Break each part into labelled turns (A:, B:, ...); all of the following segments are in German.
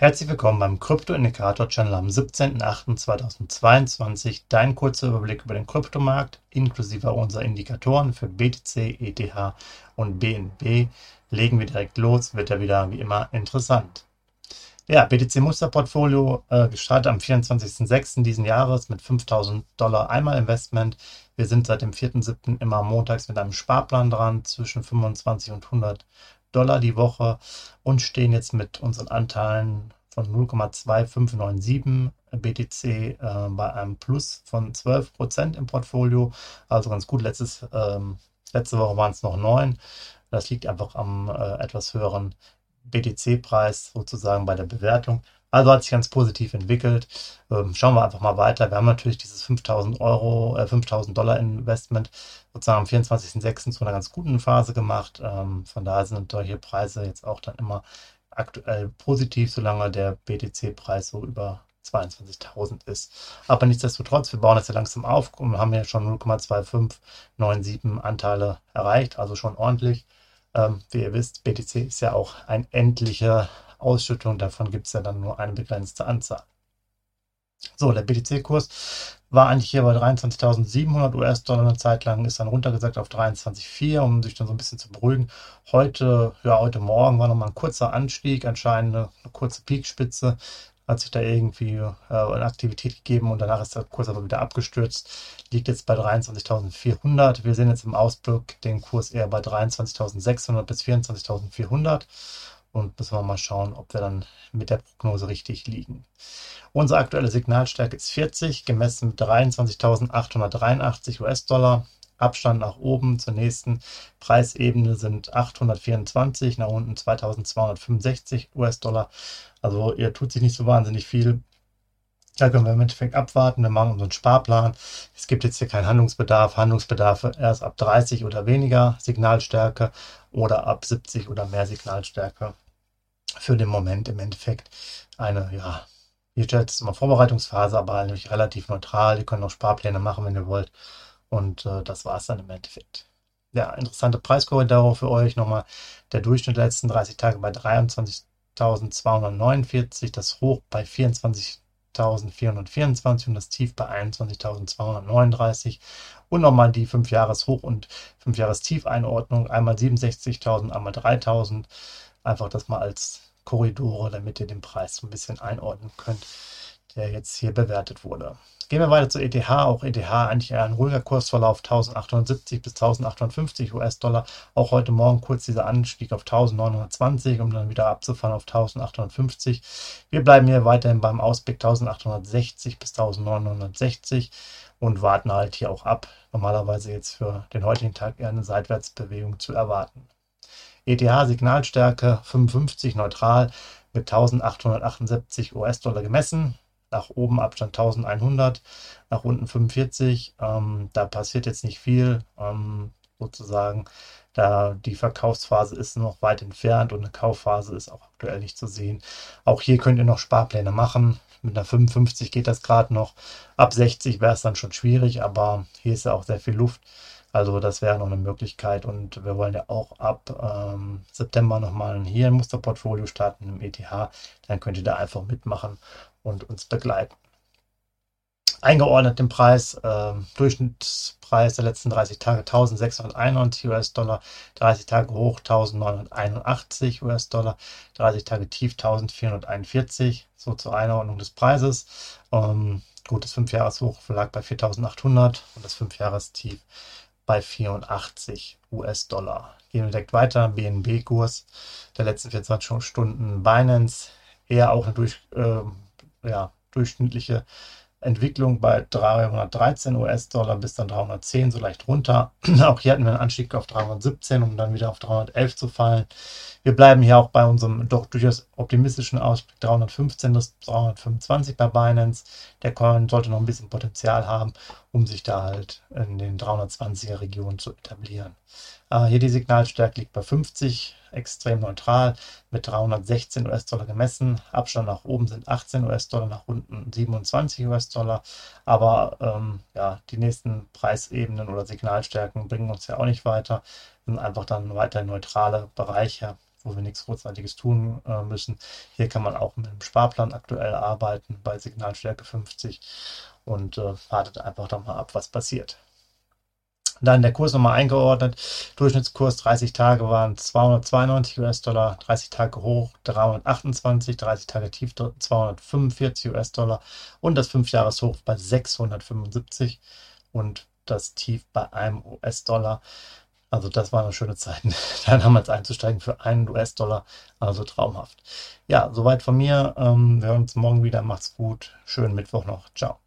A: Herzlich willkommen beim Krypto-Indikator-Channel am 17.08.2022. Dein kurzer Überblick über den Kryptomarkt inklusive unserer Indikatoren für BTC, ETH und BNB. Legen wir direkt los, wird ja wieder wie immer interessant. Ja, BTC-Musterportfolio äh, gestartet am 24.06. diesen Jahres mit 5000 Dollar Einmal-Investment. Wir sind seit dem 4.07. immer montags mit einem Sparplan dran zwischen 25 und 100 Dollar die Woche und stehen jetzt mit unseren Anteilen von 0,2597 BTC äh, bei einem Plus von 12% im Portfolio. Also ganz gut. Letztes, ähm, letzte Woche waren es noch 9. Das liegt einfach am äh, etwas höheren BTC-Preis sozusagen bei der Bewertung. Also hat sich ganz positiv entwickelt. Ähm, schauen wir einfach mal weiter. Wir haben natürlich dieses 5000 Euro, äh, 5000 Dollar Investment sozusagen am 24.06. zu einer ganz guten Phase gemacht. Ähm, von daher sind solche Preise jetzt auch dann immer aktuell positiv, solange der BTC-Preis so über 22.000 ist. Aber nichtsdestotrotz, wir bauen das ja langsam auf und haben ja schon 0,2597 Anteile erreicht, also schon ordentlich. Ähm, wie ihr wisst, BTC ist ja auch eine endliche Ausschüttung, davon gibt es ja dann nur eine begrenzte Anzahl. So, der BTC-Kurs war eigentlich hier bei 23.700 US-Dollar eine Zeit lang, ist dann runtergesagt auf 23,4, um sich dann so ein bisschen zu beruhigen. Heute, ja, heute Morgen war nochmal ein kurzer Anstieg, anscheinend eine, eine kurze Peakspitze, hat sich da irgendwie äh, eine Aktivität gegeben und danach ist der Kurs aber wieder abgestürzt, liegt jetzt bei 23.400. Wir sehen jetzt im Ausblick den Kurs eher bei 23.600 bis 24.400 und müssen wir mal schauen, ob wir dann mit der Prognose richtig liegen. Unsere aktuelle Signalstärke ist 40, gemessen mit 23.883 US-Dollar. Abstand nach oben zur nächsten Preisebene sind 824, nach unten 2265 US-Dollar. Also ihr tut sich nicht so wahnsinnig viel. Da können wir im Endeffekt abwarten. Wir machen unseren Sparplan. Es gibt jetzt hier keinen Handlungsbedarf. Handlungsbedarf erst ab 30 oder weniger Signalstärke oder ab 70 oder mehr Signalstärke. Für den Moment im Endeffekt eine, ja, hier stellt es immer Vorbereitungsphase, aber eigentlich relativ neutral. Ihr könnt auch Sparpläne machen, wenn ihr wollt. Und äh, das war es dann im Endeffekt. Ja, interessante Preiskorridore für euch. Nochmal der Durchschnitt der letzten 30 Tage bei 23.249, das Hoch bei 24.424 und das Tief bei 21.239. Und nochmal die 5-Jahres-Hoch- und 5-Jahres-Tiefeinordnung. Einmal 67.000, einmal 3.000. Einfach das mal als Korridore, damit ihr den Preis so ein bisschen einordnen könnt, der jetzt hier bewertet wurde. Gehen wir weiter zu ETH. Auch ETH eigentlich ein ruhiger Kursverlauf, 1870 bis 1850 US-Dollar. Auch heute Morgen kurz dieser Anstieg auf 1920, um dann wieder abzufahren auf 1850. Wir bleiben hier weiterhin beim Ausblick 1860 bis 1960 und warten halt hier auch ab. Normalerweise jetzt für den heutigen Tag eher eine Seitwärtsbewegung zu erwarten. ETH-Signalstärke 55 neutral mit 1878 US-Dollar gemessen. Nach oben Abstand 1100, nach unten 45. Ähm, da passiert jetzt nicht viel, ähm, sozusagen. Da die Verkaufsphase ist noch weit entfernt und eine Kaufphase ist auch aktuell nicht zu sehen. Auch hier könnt ihr noch Sparpläne machen. Mit einer 55 geht das gerade noch. Ab 60 wäre es dann schon schwierig, aber hier ist ja auch sehr viel Luft. Also das wäre noch eine Möglichkeit und wir wollen ja auch ab ähm, September nochmal hier ein Musterportfolio starten im ETH. Dann könnt ihr da einfach mitmachen und uns begleiten. Eingeordnet im Preis, äh, Durchschnittspreis der letzten 30 Tage 1691 US-Dollar, 30 Tage hoch 1981 US-Dollar, 30 Tage tief 1441, so zur Einordnung des Preises. Ähm, gut, das 5-Jahres-Hoch lag bei 4800 und das 5-Jahres-Tief bei 84 US-Dollar. Gehen wir direkt weiter. BNB-Kurs der letzten 24 Stunden. Binance eher auch eine durch, äh, ja, durchschnittliche Entwicklung bei 313 US-Dollar bis dann 310, so leicht runter. auch hier hatten wir einen Anstieg auf 317, um dann wieder auf 311 zu fallen. Wir bleiben hier auch bei unserem doch durchaus optimistischen Ausblick 315 bis 325 bei Binance. Der Coin sollte noch ein bisschen Potenzial haben, um sich da halt in den 320er Regionen zu etablieren. Äh, hier die Signalstärke liegt bei 50, extrem neutral, mit 316 US-Dollar gemessen. Abstand nach oben sind 18 US-Dollar, nach unten 27 US-Dollar. Aber ähm, ja, die nächsten Preisebenen oder Signalstärken bringen uns ja auch nicht weiter, sind einfach dann weiter neutrale Bereiche wo wir nichts Großartiges tun äh, müssen. Hier kann man auch mit dem Sparplan aktuell arbeiten bei Signalstärke 50 und äh, wartet einfach dann mal ab, was passiert. Dann der Kurs nochmal eingeordnet. Durchschnittskurs 30 Tage waren 292 US-Dollar, 30 Tage hoch 328, 30 Tage tief 245 US-Dollar und das 5-Jahres-Hoch bei 675 und das Tief bei einem US-Dollar. Also das waren schöne Zeiten, da damals einzusteigen für einen US-Dollar. Also traumhaft. Ja, soweit von mir. Ähm, wir hören uns morgen wieder. Macht's gut. Schönen Mittwoch noch. Ciao.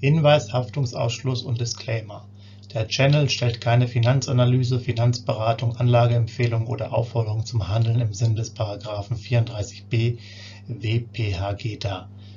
A: Hinweis, Haftungsausschluss und Disclaimer. Der Channel stellt keine Finanzanalyse, Finanzberatung, Anlageempfehlung oder Aufforderung zum Handeln im Sinne des Paragraphen 34b WPHG dar.